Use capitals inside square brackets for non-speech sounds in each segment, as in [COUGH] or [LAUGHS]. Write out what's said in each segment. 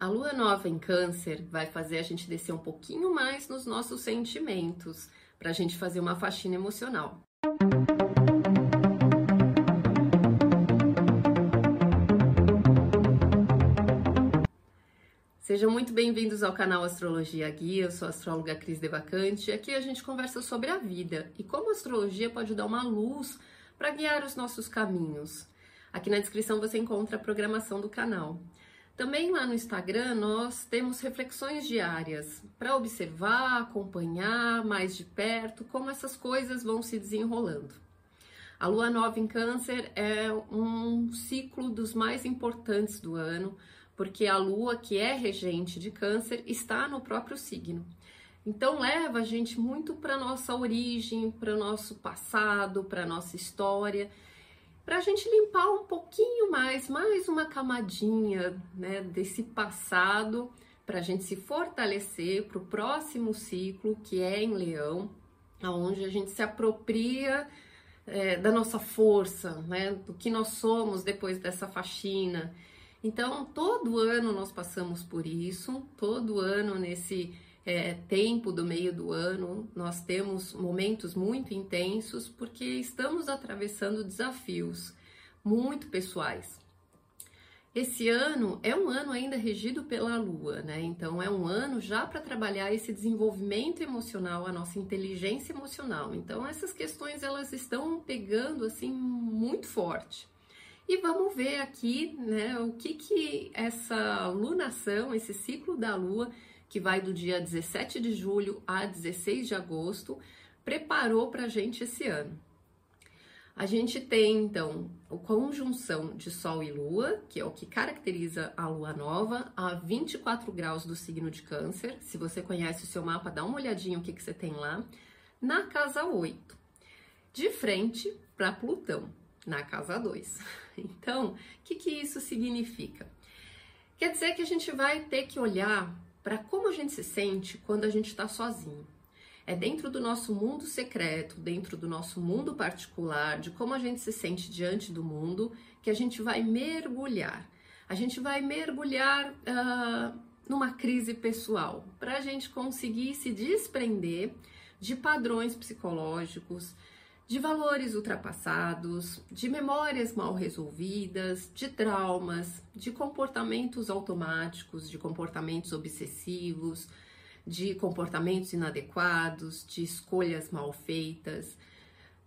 A lua nova em Câncer vai fazer a gente descer um pouquinho mais nos nossos sentimentos, para a gente fazer uma faxina emocional. Sejam muito bem-vindos ao canal Astrologia Guia. Eu sou a astróloga Cris Devacante e aqui a gente conversa sobre a vida e como a astrologia pode dar uma luz para guiar os nossos caminhos. Aqui na descrição você encontra a programação do canal. Também lá no Instagram nós temos reflexões diárias para observar, acompanhar mais de perto como essas coisas vão se desenrolando. A lua nova em Câncer é um ciclo dos mais importantes do ano, porque a lua, que é regente de Câncer, está no próprio signo. Então leva a gente muito para nossa origem, para nosso passado, para nossa história para a gente limpar um pouquinho mais, mais uma camadinha né, desse passado, para a gente se fortalecer para o próximo ciclo, que é em Leão, onde a gente se apropria é, da nossa força, né, do que nós somos depois dessa faxina. Então, todo ano nós passamos por isso, todo ano nesse é, tempo do meio do ano, nós temos momentos muito intensos porque estamos atravessando desafios muito pessoais. Esse ano é um ano ainda regido pela Lua, né? Então é um ano já para trabalhar esse desenvolvimento emocional, a nossa inteligência emocional. Então essas questões elas estão pegando assim muito forte. E vamos ver aqui, né, o que que essa lunação, esse ciclo da Lua que vai do dia 17 de julho a 16 de agosto, preparou para a gente esse ano. A gente tem então a conjunção de Sol e Lua, que é o que caracteriza a Lua nova, a 24 graus do signo de Câncer. Se você conhece o seu mapa, dá uma olhadinha o que, que você tem lá. Na casa 8, de frente para Plutão, na casa 2. [LAUGHS] Então, o que, que isso significa? Quer dizer que a gente vai ter que olhar para como a gente se sente quando a gente está sozinho. É dentro do nosso mundo secreto, dentro do nosso mundo particular, de como a gente se sente diante do mundo, que a gente vai mergulhar. A gente vai mergulhar uh, numa crise pessoal, para a gente conseguir se desprender de padrões psicológicos, de valores ultrapassados, de memórias mal resolvidas, de traumas, de comportamentos automáticos, de comportamentos obsessivos, de comportamentos inadequados, de escolhas mal feitas,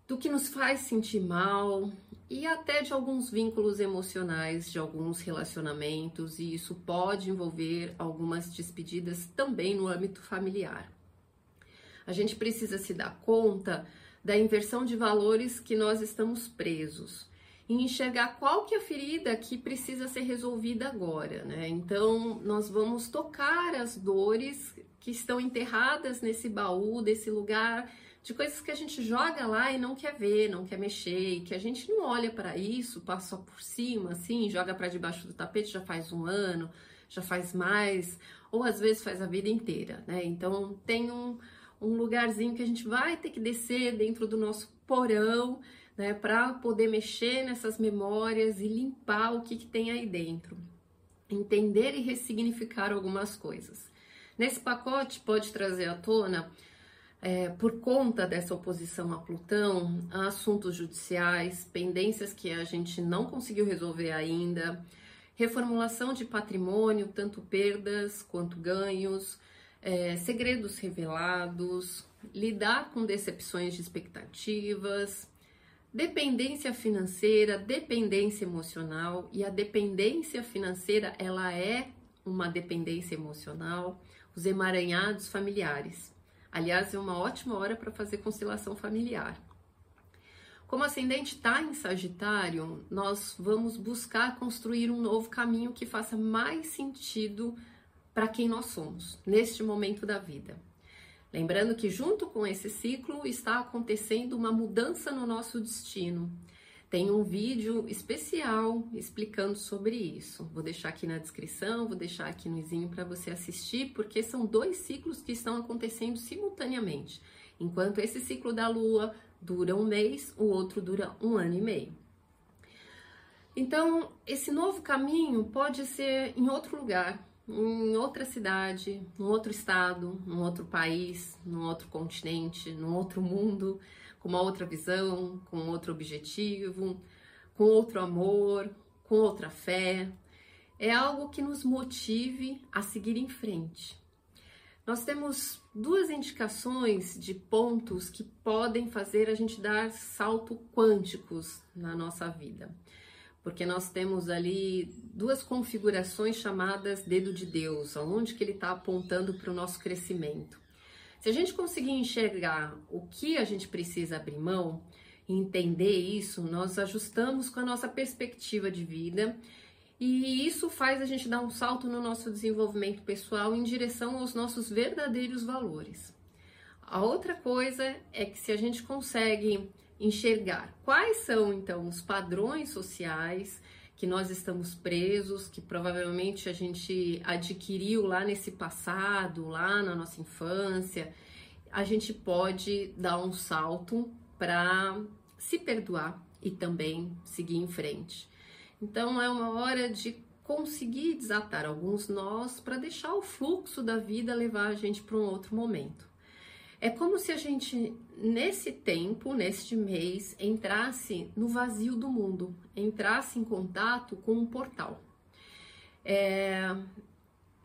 do que nos faz sentir mal e até de alguns vínculos emocionais, de alguns relacionamentos, e isso pode envolver algumas despedidas também no âmbito familiar. A gente precisa se dar conta da inversão de valores que nós estamos presos e enxergar qual que é a ferida que precisa ser resolvida agora, né? Então, nós vamos tocar as dores que estão enterradas nesse baú, desse lugar, de coisas que a gente joga lá e não quer ver, não quer mexer, e que a gente não olha para isso, passa por cima, assim, joga para debaixo do tapete já faz um ano, já faz mais, ou às vezes faz a vida inteira, né? Então, tem um um lugarzinho que a gente vai ter que descer dentro do nosso porão, né, para poder mexer nessas memórias e limpar o que, que tem aí dentro. Entender e ressignificar algumas coisas. Nesse pacote pode trazer à tona, é, por conta dessa oposição a Plutão, assuntos judiciais, pendências que a gente não conseguiu resolver ainda, reformulação de patrimônio, tanto perdas quanto ganhos, é, segredos revelados, lidar com decepções de expectativas, dependência financeira, dependência emocional e a dependência financeira ela é uma dependência emocional, os emaranhados familiares. Aliás, é uma ótima hora para fazer conciliação familiar. Como ascendente está em Sagitário, nós vamos buscar construir um novo caminho que faça mais sentido para quem nós somos neste momento da vida. Lembrando que junto com esse ciclo está acontecendo uma mudança no nosso destino. Tem um vídeo especial explicando sobre isso. Vou deixar aqui na descrição, vou deixar aqui no izinho para você assistir, porque são dois ciclos que estão acontecendo simultaneamente. Enquanto esse ciclo da lua dura um mês, o outro dura um ano e meio. Então, esse novo caminho pode ser em outro lugar, em outra cidade, num outro estado, num outro país, num outro continente, num outro mundo, com uma outra visão, com outro objetivo, com outro amor, com outra fé. É algo que nos motive a seguir em frente. Nós temos duas indicações de pontos que podem fazer a gente dar salto quânticos na nossa vida porque nós temos ali duas configurações chamadas dedo de Deus, aonde que ele está apontando para o nosso crescimento. Se a gente conseguir enxergar o que a gente precisa abrir mão entender isso, nós ajustamos com a nossa perspectiva de vida e isso faz a gente dar um salto no nosso desenvolvimento pessoal em direção aos nossos verdadeiros valores. A outra coisa é que se a gente consegue enxergar quais são então os padrões sociais que nós estamos presos, que provavelmente a gente adquiriu lá nesse passado, lá na nossa infância, a gente pode dar um salto para se perdoar e também seguir em frente. Então é uma hora de conseguir desatar alguns nós para deixar o fluxo da vida levar a gente para um outro momento. É como se a gente, nesse tempo, neste mês, entrasse no vazio do mundo, entrasse em contato com um portal. É,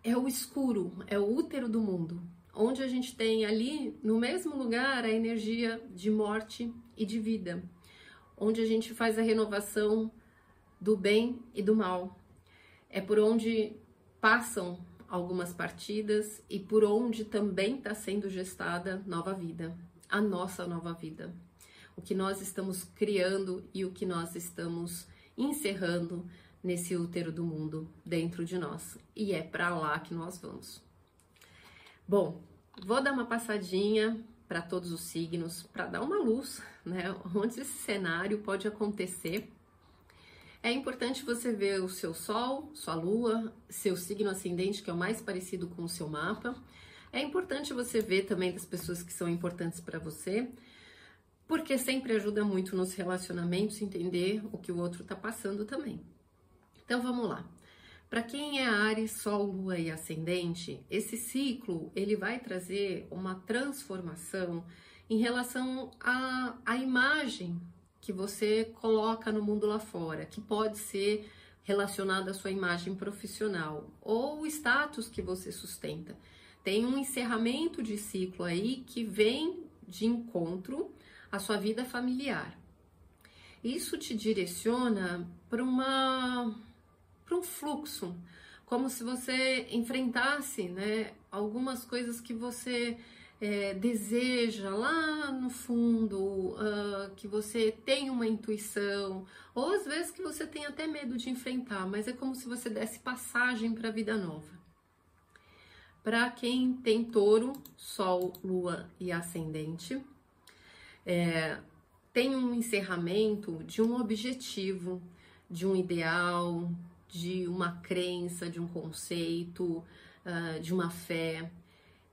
é o escuro, é o útero do mundo, onde a gente tem ali, no mesmo lugar, a energia de morte e de vida, onde a gente faz a renovação do bem e do mal. É por onde passam algumas partidas e por onde também está sendo gestada nova vida, a nossa nova vida. O que nós estamos criando e o que nós estamos encerrando nesse útero do mundo dentro de nós. E é para lá que nós vamos. Bom, vou dar uma passadinha para todos os signos para dar uma luz, né? Onde esse cenário pode acontecer é importante você ver o seu Sol, sua Lua, seu signo ascendente, que é o mais parecido com o seu mapa. É importante você ver também das pessoas que são importantes para você, porque sempre ajuda muito nos relacionamentos entender o que o outro está passando também. Então vamos lá. Para quem é Ares, Sol, Lua e Ascendente, esse ciclo ele vai trazer uma transformação em relação à, à imagem que você coloca no mundo lá fora, que pode ser relacionado à sua imagem profissional ou o status que você sustenta. Tem um encerramento de ciclo aí que vem de encontro à sua vida familiar. Isso te direciona para uma para um fluxo, como se você enfrentasse, né, algumas coisas que você é, deseja lá no fundo, uh, que você tem uma intuição, ou às vezes que você tem até medo de enfrentar, mas é como se você desse passagem para a vida nova. Para quem tem touro, sol, lua e ascendente, é, tem um encerramento de um objetivo, de um ideal, de uma crença, de um conceito, uh, de uma fé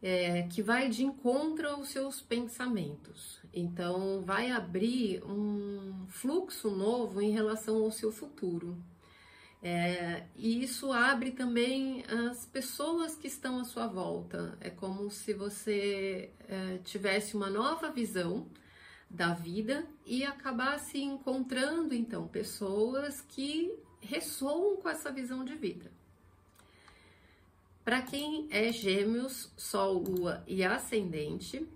é, que vai de encontro aos seus pensamentos. Então, vai abrir um fluxo novo em relação ao seu futuro. É, e isso abre também as pessoas que estão à sua volta. É como se você é, tivesse uma nova visão da vida e acabasse encontrando então pessoas que ressoam com essa visão de vida. Para quem é Gêmeos, Sol, Lua e Ascendente,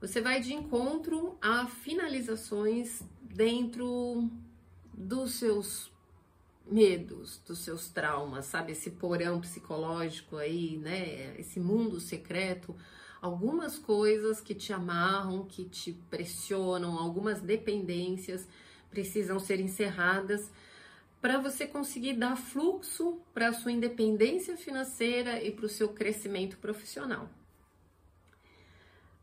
você vai de encontro a finalizações dentro dos seus medos, dos seus traumas, sabe? Esse porão psicológico aí, né? Esse mundo secreto. Algumas coisas que te amarram, que te pressionam, algumas dependências precisam ser encerradas para você conseguir dar fluxo para a sua independência financeira e para o seu crescimento profissional.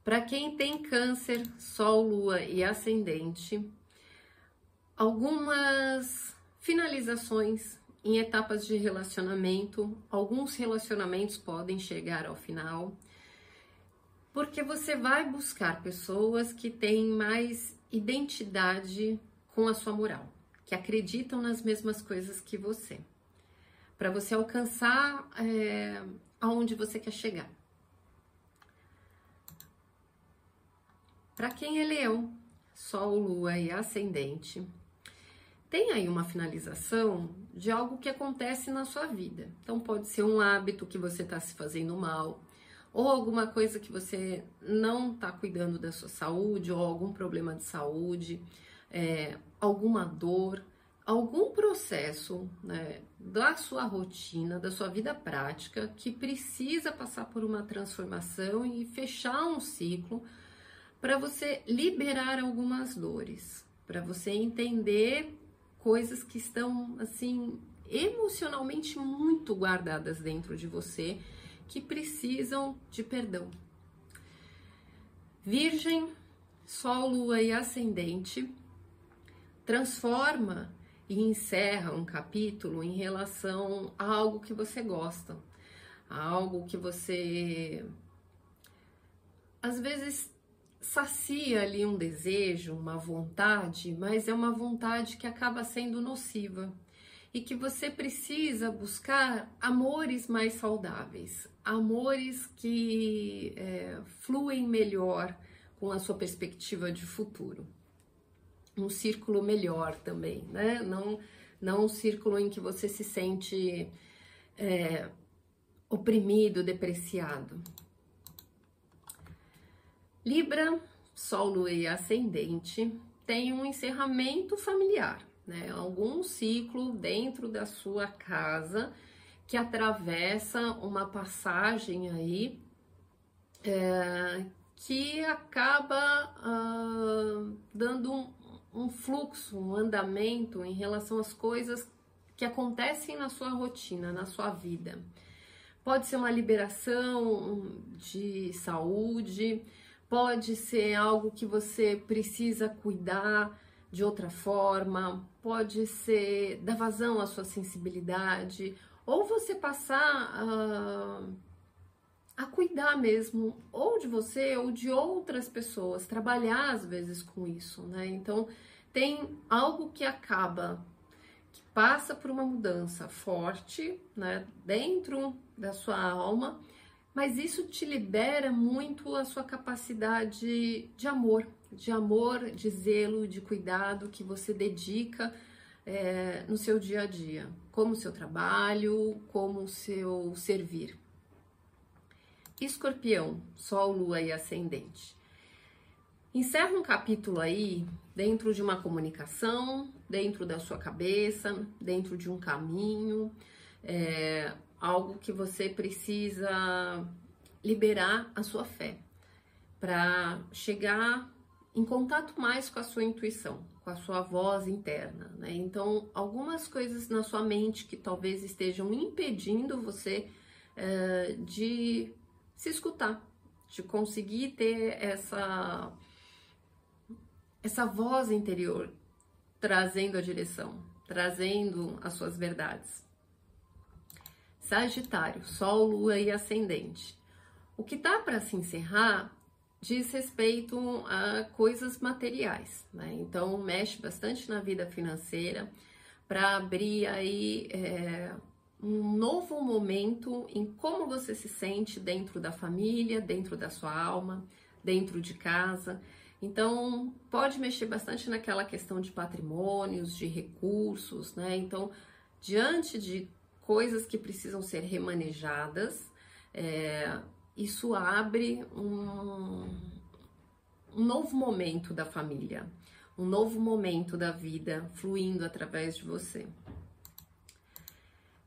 Para quem tem câncer, sol, lua e ascendente, algumas finalizações em etapas de relacionamento, alguns relacionamentos podem chegar ao final, porque você vai buscar pessoas que têm mais identidade com a sua moral que acreditam nas mesmas coisas que você. para você alcançar é, aonde você quer chegar. Para quem é leão, Sol, Lua e Ascendente, tem aí uma finalização de algo que acontece na sua vida. Então, pode ser um hábito que você está se fazendo mal, ou alguma coisa que você não está cuidando da sua saúde, ou algum problema de saúde, é, alguma dor, algum processo né, da sua rotina, da sua vida prática, que precisa passar por uma transformação e fechar um ciclo para você liberar algumas dores, para você entender coisas que estão assim emocionalmente muito guardadas dentro de você que precisam de perdão. Virgem, Sol, Lua e Ascendente transforma e encerra um capítulo em relação a algo que você gosta, a algo que você às vezes sacia ali um desejo, uma vontade, mas é uma vontade que acaba sendo nociva e que você precisa buscar amores mais saudáveis, amores que é, fluem melhor com a sua perspectiva de futuro. Um círculo melhor também, né? Não, não um círculo em que você se sente é, oprimido, depreciado. Libra, Sol, Lua e Ascendente tem um encerramento familiar, né? Algum ciclo dentro da sua casa que atravessa uma passagem aí é, que acaba uh, dando um, um fluxo, um andamento em relação às coisas que acontecem na sua rotina, na sua vida. Pode ser uma liberação de saúde, pode ser algo que você precisa cuidar de outra forma, pode ser dar vazão à sua sensibilidade, ou você passar a, a cuidar mesmo, ou de você ou de outras pessoas, trabalhar às vezes com isso, né? Então, tem algo que acaba, que passa por uma mudança forte, né, dentro da sua alma mas isso te libera muito a sua capacidade de amor, de amor, de zelo, de cuidado que você dedica é, no seu dia a dia, como o seu trabalho, como o seu servir. Escorpião, Sol, Lua e Ascendente. Encerra um capítulo aí dentro de uma comunicação, dentro da sua cabeça, dentro de um caminho, é, algo que você precisa liberar a sua fé para chegar em contato mais com a sua intuição, com a sua voz interna, né? Então, algumas coisas na sua mente que talvez estejam impedindo você uh, de se escutar, de conseguir ter essa essa voz interior trazendo a direção, trazendo as suas verdades. Sagitário, Sol, Lua e Ascendente. O que tá para se encerrar diz respeito a coisas materiais, né? Então mexe bastante na vida financeira para abrir aí é, um novo momento em como você se sente dentro da família, dentro da sua alma, dentro de casa. Então pode mexer bastante naquela questão de patrimônios, de recursos, né? Então diante de coisas que precisam ser remanejadas. É, isso abre um, um novo momento da família, um novo momento da vida fluindo através de você.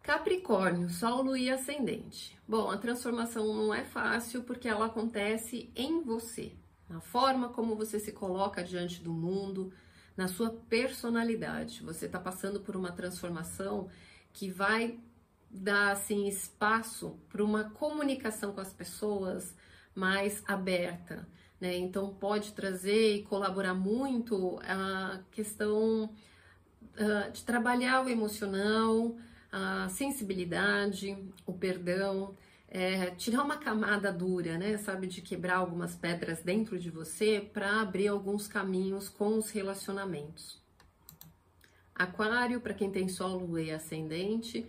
Capricórnio, Sol, e Ascendente. Bom, a transformação não é fácil porque ela acontece em você, na forma como você se coloca diante do mundo, na sua personalidade. Você está passando por uma transformação que vai dar assim espaço para uma comunicação com as pessoas mais aberta, né? Então pode trazer e colaborar muito a questão uh, de trabalhar o emocional, a sensibilidade, o perdão, é, tirar uma camada dura, né? Sabe, de quebrar algumas pedras dentro de você para abrir alguns caminhos com os relacionamentos. Aquário, para quem tem solo e ascendente,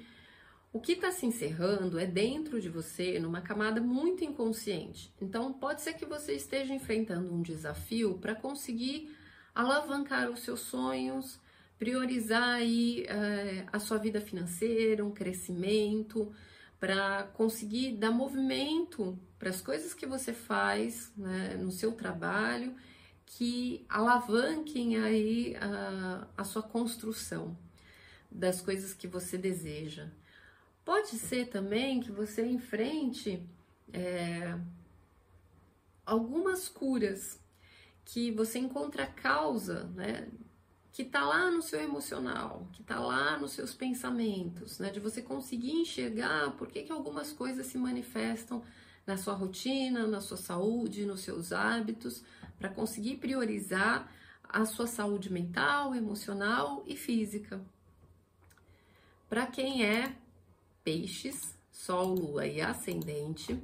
O que está se encerrando é dentro de você, numa camada muito inconsciente. Então, pode ser que você esteja enfrentando um desafio para conseguir alavancar os seus sonhos, priorizar aí é, a sua vida financeira, um crescimento, para conseguir dar movimento para as coisas que você faz né, no seu trabalho, que alavanquem aí a, a sua construção das coisas que você deseja. Pode ser também que você enfrente é, algumas curas que você encontra a causa, né? Que tá lá no seu emocional, que tá lá nos seus pensamentos, né? De você conseguir enxergar por que, que algumas coisas se manifestam na sua rotina, na sua saúde, nos seus hábitos, para conseguir priorizar a sua saúde mental, emocional e física. Para quem é peixes, sol, lua e ascendente,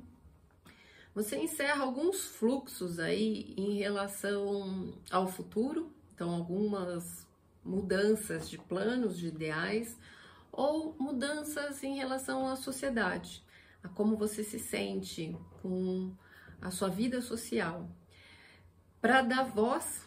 você encerra alguns fluxos aí em relação ao futuro, então algumas mudanças de planos, de ideais, ou mudanças em relação à sociedade, a como você se sente com a sua vida social, para dar voz,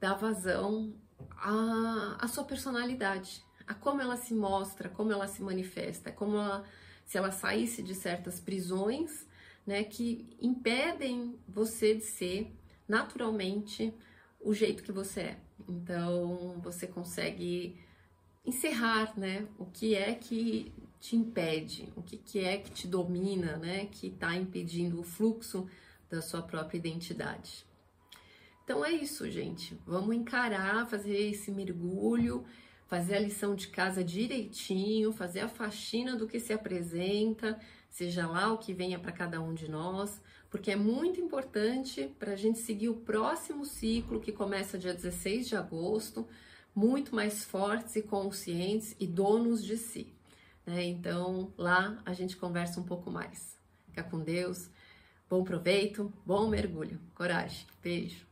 dar vazão à, à sua personalidade, a como ela se mostra, como ela se manifesta, como ela, se ela saísse de certas prisões né, que impedem você de ser naturalmente o jeito que você é. Então, você consegue encerrar, né, o que é que te impede, o que, que é que te domina, né, que está impedindo o fluxo da sua própria identidade. Então é isso, gente. Vamos encarar, fazer esse mergulho, fazer a lição de casa direitinho, fazer a faxina do que se apresenta, seja lá o que venha para cada um de nós, porque é muito importante para a gente seguir o próximo ciclo que começa dia 16 de agosto, muito mais fortes e conscientes e donos de si. Né? Então lá a gente conversa um pouco mais. Fica com Deus, bom proveito, bom mergulho, coragem, beijo.